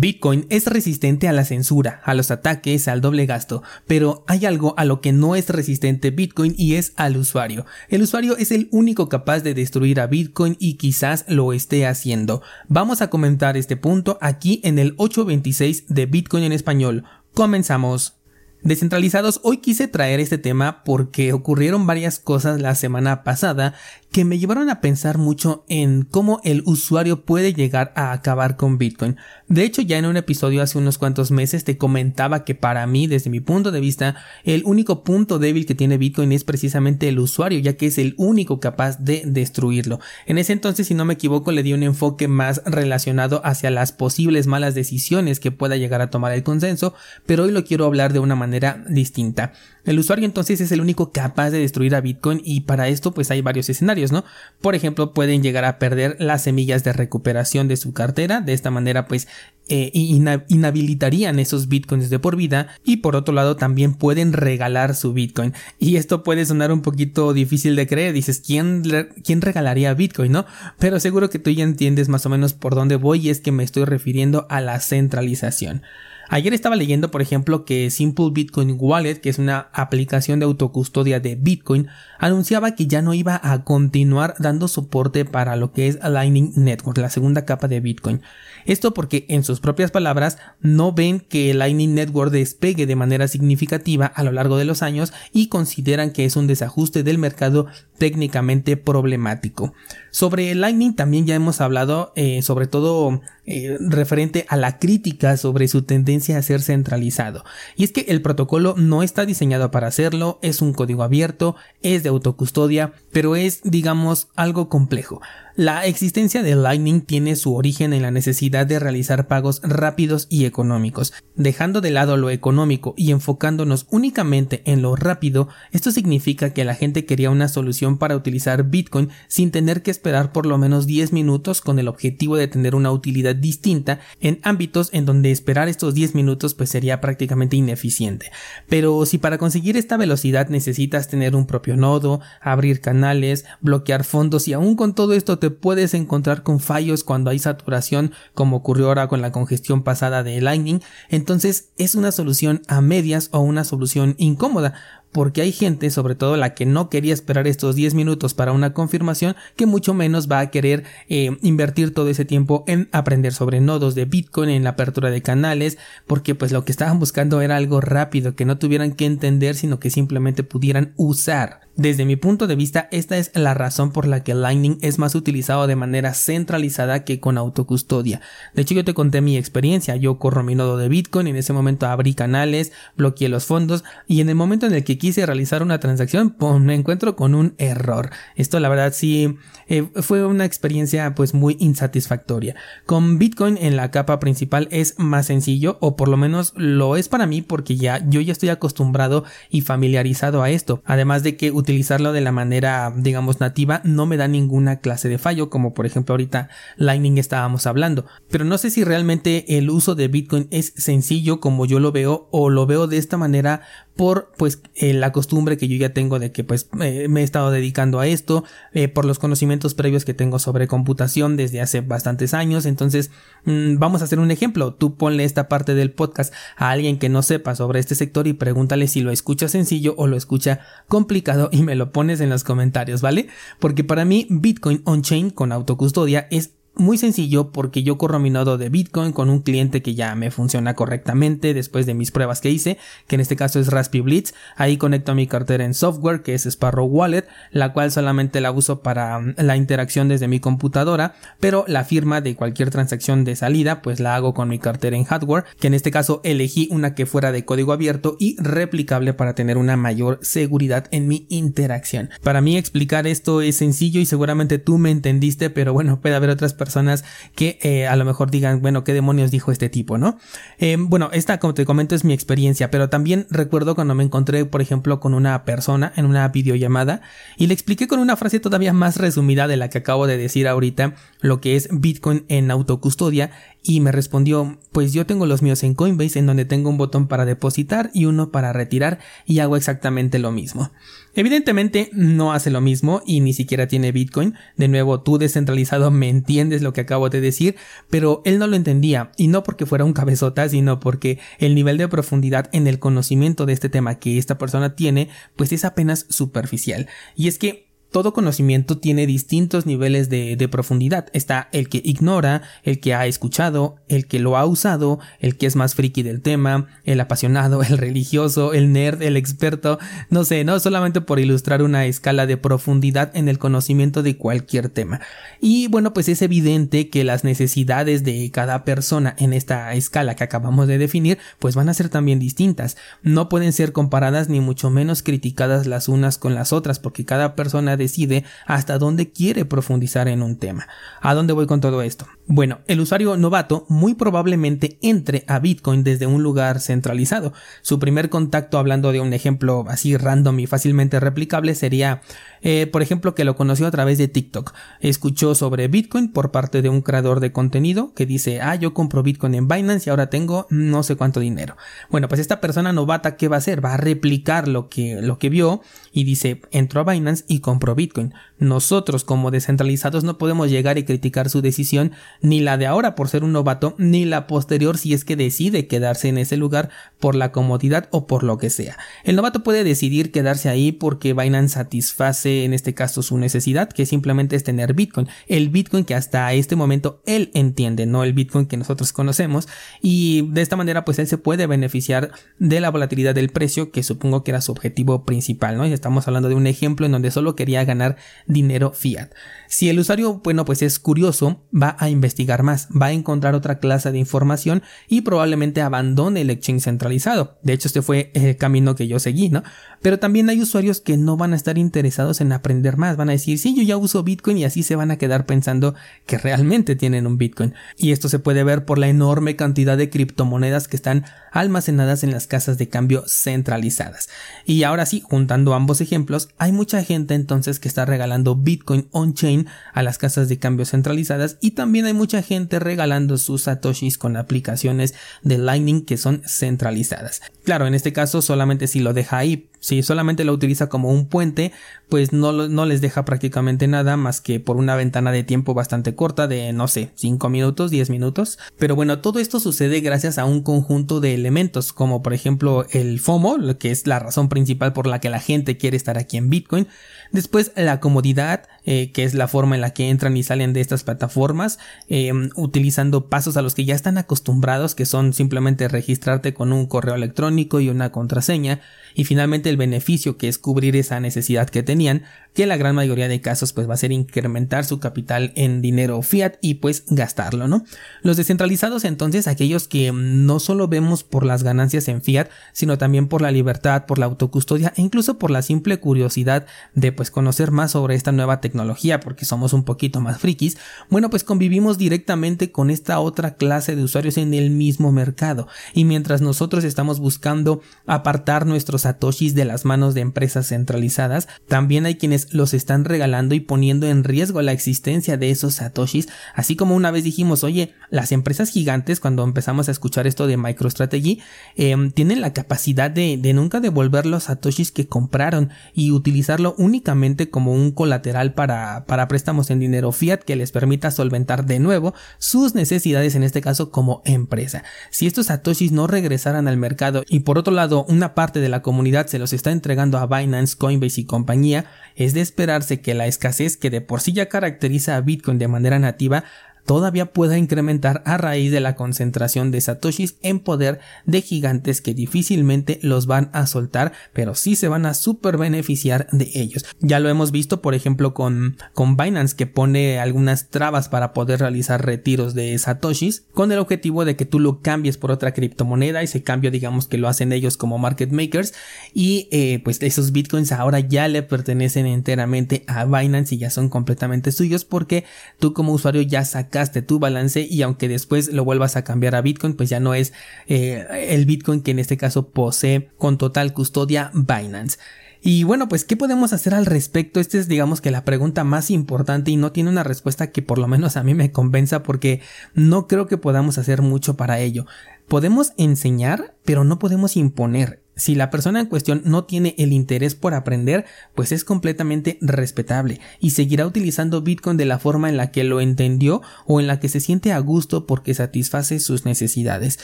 Bitcoin es resistente a la censura, a los ataques, al doble gasto, pero hay algo a lo que no es resistente Bitcoin y es al usuario. El usuario es el único capaz de destruir a Bitcoin y quizás lo esté haciendo. Vamos a comentar este punto aquí en el 826 de Bitcoin en español. Comenzamos. Descentralizados, hoy quise traer este tema porque ocurrieron varias cosas la semana pasada que me llevaron a pensar mucho en cómo el usuario puede llegar a acabar con Bitcoin. De hecho, ya en un episodio hace unos cuantos meses te comentaba que para mí, desde mi punto de vista, el único punto débil que tiene Bitcoin es precisamente el usuario, ya que es el único capaz de destruirlo. En ese entonces, si no me equivoco, le di un enfoque más relacionado hacia las posibles malas decisiones que pueda llegar a tomar el consenso, pero hoy lo quiero hablar de una manera distinta. El usuario entonces es el único capaz de destruir a Bitcoin y para esto pues hay varios escenarios, ¿no? Por ejemplo, pueden llegar a perder las semillas de recuperación de su cartera, de esta manera pues eh, inhabilitarían esos bitcoins de por vida. Y por otro lado también pueden regalar su bitcoin. Y esto puede sonar un poquito difícil de creer. Dices quién quién regalaría bitcoin no pero seguro que tú ya entiendes más o menos por dónde voy y es que me estoy refiriendo a la centralización Ayer estaba leyendo, por ejemplo, que Simple Bitcoin Wallet, que es una aplicación de autocustodia de Bitcoin, anunciaba que ya no iba a continuar dando soporte para lo que es Lightning Network, la segunda capa de Bitcoin. Esto porque, en sus propias palabras, no ven que Lightning Network despegue de manera significativa a lo largo de los años y consideran que es un desajuste del mercado técnicamente problemático. Sobre Lightning también ya hemos hablado, eh, sobre todo eh, referente a la crítica sobre su tendencia a ser centralizado. Y es que el protocolo no está diseñado para hacerlo, es un código abierto, es de autocustodia, pero es, digamos, algo complejo. La existencia de Lightning tiene su origen en la necesidad de realizar pagos rápidos y económicos. Dejando de lado lo económico y enfocándonos únicamente en lo rápido, esto significa que la gente quería una solución para utilizar Bitcoin sin tener que esperar por lo menos 10 minutos con el objetivo de tener una utilidad distinta en ámbitos en donde esperar estos 10 minutos pues sería prácticamente ineficiente. Pero si para conseguir esta velocidad necesitas tener un propio nodo, abrir canales, bloquear fondos y aún con todo esto te puedes encontrar con fallos cuando hay saturación, como ocurrió ahora con la congestión pasada de Lightning, entonces es una solución a medias o una solución incómoda, porque hay gente, sobre todo la que no quería esperar estos 10 minutos para una confirmación, que mucho menos va a querer eh, invertir todo ese tiempo en aprender sobre nodos de Bitcoin, en la apertura de canales, porque pues lo que estaban buscando era algo rápido, que no tuvieran que entender, sino que simplemente pudieran usar. Desde mi punto de vista, esta es la razón por la que Lightning es más utilizado de manera centralizada que con autocustodia. De hecho, yo te conté mi experiencia. Yo corro mi nodo de Bitcoin, en ese momento abrí canales, bloqueé los fondos y en el momento en el que quise realizar una transacción, me encuentro con un error. Esto la verdad sí eh, fue una experiencia pues muy insatisfactoria. Con Bitcoin en la capa principal es más sencillo o por lo menos lo es para mí porque ya yo ya estoy acostumbrado y familiarizado a esto. Además de que utilizarlo de la manera, digamos, nativa no me da ninguna clase de fallo, como por ejemplo ahorita Lightning estábamos hablando. Pero no sé si realmente el uso de Bitcoin es sencillo como yo lo veo o lo veo de esta manera por pues eh, la costumbre que yo ya tengo de que pues me he estado dedicando a esto, eh, por los conocimientos previos que tengo sobre computación desde hace bastantes años. Entonces, mm, vamos a hacer un ejemplo. Tú ponle esta parte del podcast a alguien que no sepa sobre este sector y pregúntale si lo escucha sencillo o lo escucha complicado y me lo pones en los comentarios, ¿vale? Porque para mí Bitcoin on-chain con autocustodia es muy sencillo porque yo corro mi nodo de Bitcoin con un cliente que ya me funciona correctamente después de mis pruebas que hice, que en este caso es Raspberry Blitz. Ahí conecto mi cartera en software que es Sparrow Wallet, la cual solamente la uso para mm, la interacción desde mi computadora, pero la firma de cualquier transacción de salida pues la hago con mi cartera en hardware, que en este caso elegí una que fuera de código abierto y replicable para tener una mayor seguridad en mi interacción. Para mí explicar esto es sencillo y seguramente tú me entendiste, pero bueno, puede haber otras personas personas que eh, a lo mejor digan, bueno, ¿qué demonios dijo este tipo, no? Eh, bueno, esta, como te comento, es mi experiencia, pero también recuerdo cuando me encontré, por ejemplo, con una persona en una videollamada y le expliqué con una frase todavía más resumida de la que acabo de decir ahorita lo que es Bitcoin en autocustodia y me respondió pues yo tengo los míos en Coinbase en donde tengo un botón para depositar y uno para retirar y hago exactamente lo mismo. Evidentemente no hace lo mismo y ni siquiera tiene Bitcoin. De nuevo, tú descentralizado me entiendes lo que acabo de decir, pero él no lo entendía y no porque fuera un cabezota, sino porque el nivel de profundidad en el conocimiento de este tema que esta persona tiene pues es apenas superficial. Y es que todo conocimiento tiene distintos niveles de, profundidad. Está el que ignora, el que ha escuchado, el que lo ha usado, el que es más friki del tema, el apasionado, el religioso, el nerd, el experto, no sé, no solamente por ilustrar una escala de profundidad en el conocimiento de cualquier tema. Y bueno, pues es evidente que las necesidades de cada persona en esta escala que acabamos de definir, pues van a ser también distintas. No pueden ser comparadas ni mucho menos criticadas las unas con las otras, porque cada persona decide hasta dónde quiere profundizar en un tema. ¿A dónde voy con todo esto? Bueno, el usuario novato muy probablemente entre a Bitcoin desde un lugar centralizado. Su primer contacto, hablando de un ejemplo así random y fácilmente replicable, sería, eh, por ejemplo, que lo conoció a través de TikTok. Escuchó sobre Bitcoin por parte de un creador de contenido que dice, ah, yo compro Bitcoin en Binance y ahora tengo no sé cuánto dinero. Bueno, pues esta persona novata, ¿qué va a hacer? Va a replicar lo que, lo que vio y dice, entró a Binance y compró Bitcoin. Nosotros como descentralizados no podemos llegar y criticar su decisión, ni la de ahora por ser un novato, ni la posterior si es que decide quedarse en ese lugar por la comodidad o por lo que sea. El novato puede decidir quedarse ahí porque Binance satisface en este caso su necesidad, que simplemente es tener Bitcoin. El Bitcoin que hasta este momento él entiende, no el Bitcoin que nosotros conocemos, y de esta manera pues él se puede beneficiar de la volatilidad del precio, que supongo que era su objetivo principal, ¿no? Y estamos hablando de un ejemplo en donde solo quería ganar dinero fiat. Si el usuario, bueno, pues es curioso, va a investigar más, va a encontrar otra clase de información y probablemente abandone el exchange centralizado. De hecho, este fue el camino que yo seguí, ¿no? Pero también hay usuarios que no van a estar interesados en aprender más, van a decir, sí, yo ya uso Bitcoin y así se van a quedar pensando que realmente tienen un Bitcoin. Y esto se puede ver por la enorme cantidad de criptomonedas que están almacenadas en las casas de cambio centralizadas. Y ahora sí, juntando ambos ejemplos, hay mucha gente entonces que está regalando Bitcoin on-chain a las casas de cambio centralizadas y también hay mucha gente regalando sus satoshis con aplicaciones de Lightning que son centralizadas. Claro, en este caso solamente si lo deja ahí si solamente lo utiliza como un puente, pues no, no, les deja prácticamente nada más que por una ventana de tiempo bastante corta de, no sé, 5 minutos, 10 minutos. Pero bueno, todo esto sucede gracias a un conjunto de elementos, como por ejemplo el FOMO, que es la razón principal por la que la gente quiere estar aquí en Bitcoin. Después la comodidad, eh, que es la forma en la que entran y salen de estas plataformas, eh, utilizando pasos a los que ya están acostumbrados, que son simplemente registrarte con un correo electrónico y una contraseña y finalmente el beneficio que es cubrir esa necesidad que tenían, que la gran mayoría de casos pues va a ser incrementar su capital en dinero fiat y pues gastarlo, ¿no? Los descentralizados entonces aquellos que no solo vemos por las ganancias en fiat, sino también por la libertad, por la autocustodia e incluso por la simple curiosidad de pues conocer más sobre esta nueva tecnología porque somos un poquito más frikis, bueno pues convivimos directamente con esta otra clase de usuarios en el mismo mercado y mientras nosotros estamos buscando apartar nuestros satoshis de las manos de empresas centralizadas, también hay quienes los están regalando y poniendo en riesgo la existencia de esos satoshis, así como una vez dijimos, oye, las empresas gigantes, cuando empezamos a escuchar esto de MicroStrategy, em, tienen la capacidad de, de nunca devolver los satoshis que compraron y utilizarlo únicamente como un colateral para, para préstamos en dinero fiat que les permita solventar de nuevo sus necesidades, en este caso como empresa. Si estos satoshis no regresaran al mercado y por otro lado una parte de la comunidad se los está entregando a Binance, Coinbase y compañía, es de esperarse que la escasez que de por sí ya caracteriza a Bitcoin de manera nativa todavía pueda incrementar a raíz de la concentración de satoshis en poder de gigantes que difícilmente los van a soltar, pero sí se van a super beneficiar de ellos. Ya lo hemos visto, por ejemplo, con, con Binance que pone algunas trabas para poder realizar retiros de satoshis con el objetivo de que tú lo cambies por otra criptomoneda. Ese cambio, digamos que lo hacen ellos como market makers y eh, pues esos bitcoins ahora ya le pertenecen enteramente a Binance y ya son completamente suyos porque tú como usuario ya sacas tu balance y aunque después lo vuelvas a cambiar a Bitcoin, pues ya no es eh, el Bitcoin que en este caso posee con total custodia Binance. Y bueno, pues, ¿qué podemos hacer al respecto? Esta es, digamos que la pregunta más importante y no tiene una respuesta que por lo menos a mí me convenza porque no creo que podamos hacer mucho para ello. Podemos enseñar, pero no podemos imponer. Si la persona en cuestión no tiene el interés por aprender, pues es completamente respetable y seguirá utilizando Bitcoin de la forma en la que lo entendió o en la que se siente a gusto porque satisface sus necesidades.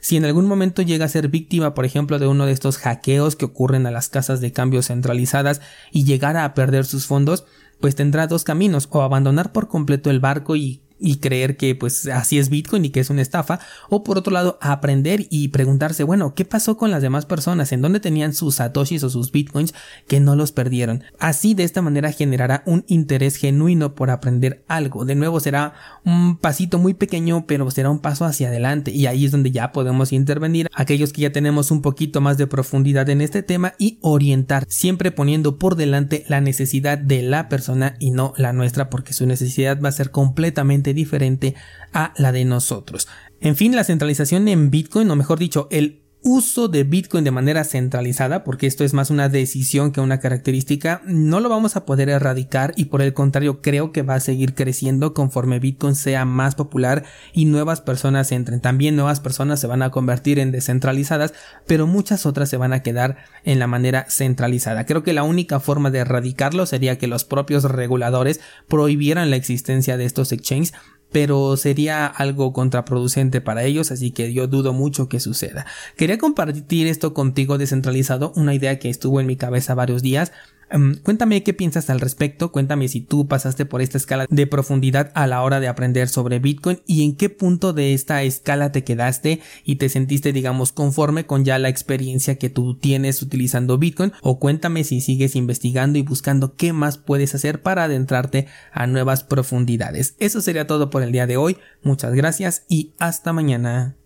Si en algún momento llega a ser víctima, por ejemplo, de uno de estos hackeos que ocurren a las casas de cambio centralizadas y llegara a perder sus fondos, pues tendrá dos caminos o abandonar por completo el barco y y creer que pues así es Bitcoin y que es una estafa o por otro lado aprender y preguntarse bueno qué pasó con las demás personas en dónde tenían sus satoshis o sus bitcoins que no los perdieron así de esta manera generará un interés genuino por aprender algo. De nuevo será un pasito muy pequeño pero será un paso hacia adelante. Y ahí es donde ya podemos intervenir aquellos que ya tenemos un poquito más de profundidad en este tema y orientar siempre poniendo por delante la necesidad de la persona y no la nuestra porque su necesidad va a ser completamente diferente a la de nosotros. En fin, la centralización en Bitcoin, o mejor dicho, el uso de Bitcoin de manera centralizada, porque esto es más una decisión que una característica, no lo vamos a poder erradicar y por el contrario creo que va a seguir creciendo conforme Bitcoin sea más popular y nuevas personas entren. También nuevas personas se van a convertir en descentralizadas, pero muchas otras se van a quedar en la manera centralizada. Creo que la única forma de erradicarlo sería que los propios reguladores prohibieran la existencia de estos exchanges pero sería algo contraproducente para ellos, así que yo dudo mucho que suceda. Quería compartir esto contigo descentralizado, una idea que estuvo en mi cabeza varios días, Em, cuéntame qué piensas al respecto, cuéntame si tú pasaste por esta escala de profundidad a la hora de aprender sobre Bitcoin y en qué punto de esta escala te quedaste y te sentiste digamos conforme con ya la experiencia que tú tienes utilizando Bitcoin o cuéntame si sigues investigando y buscando qué más puedes hacer para adentrarte a nuevas profundidades. Eso sería todo por el día de hoy, muchas gracias y hasta mañana.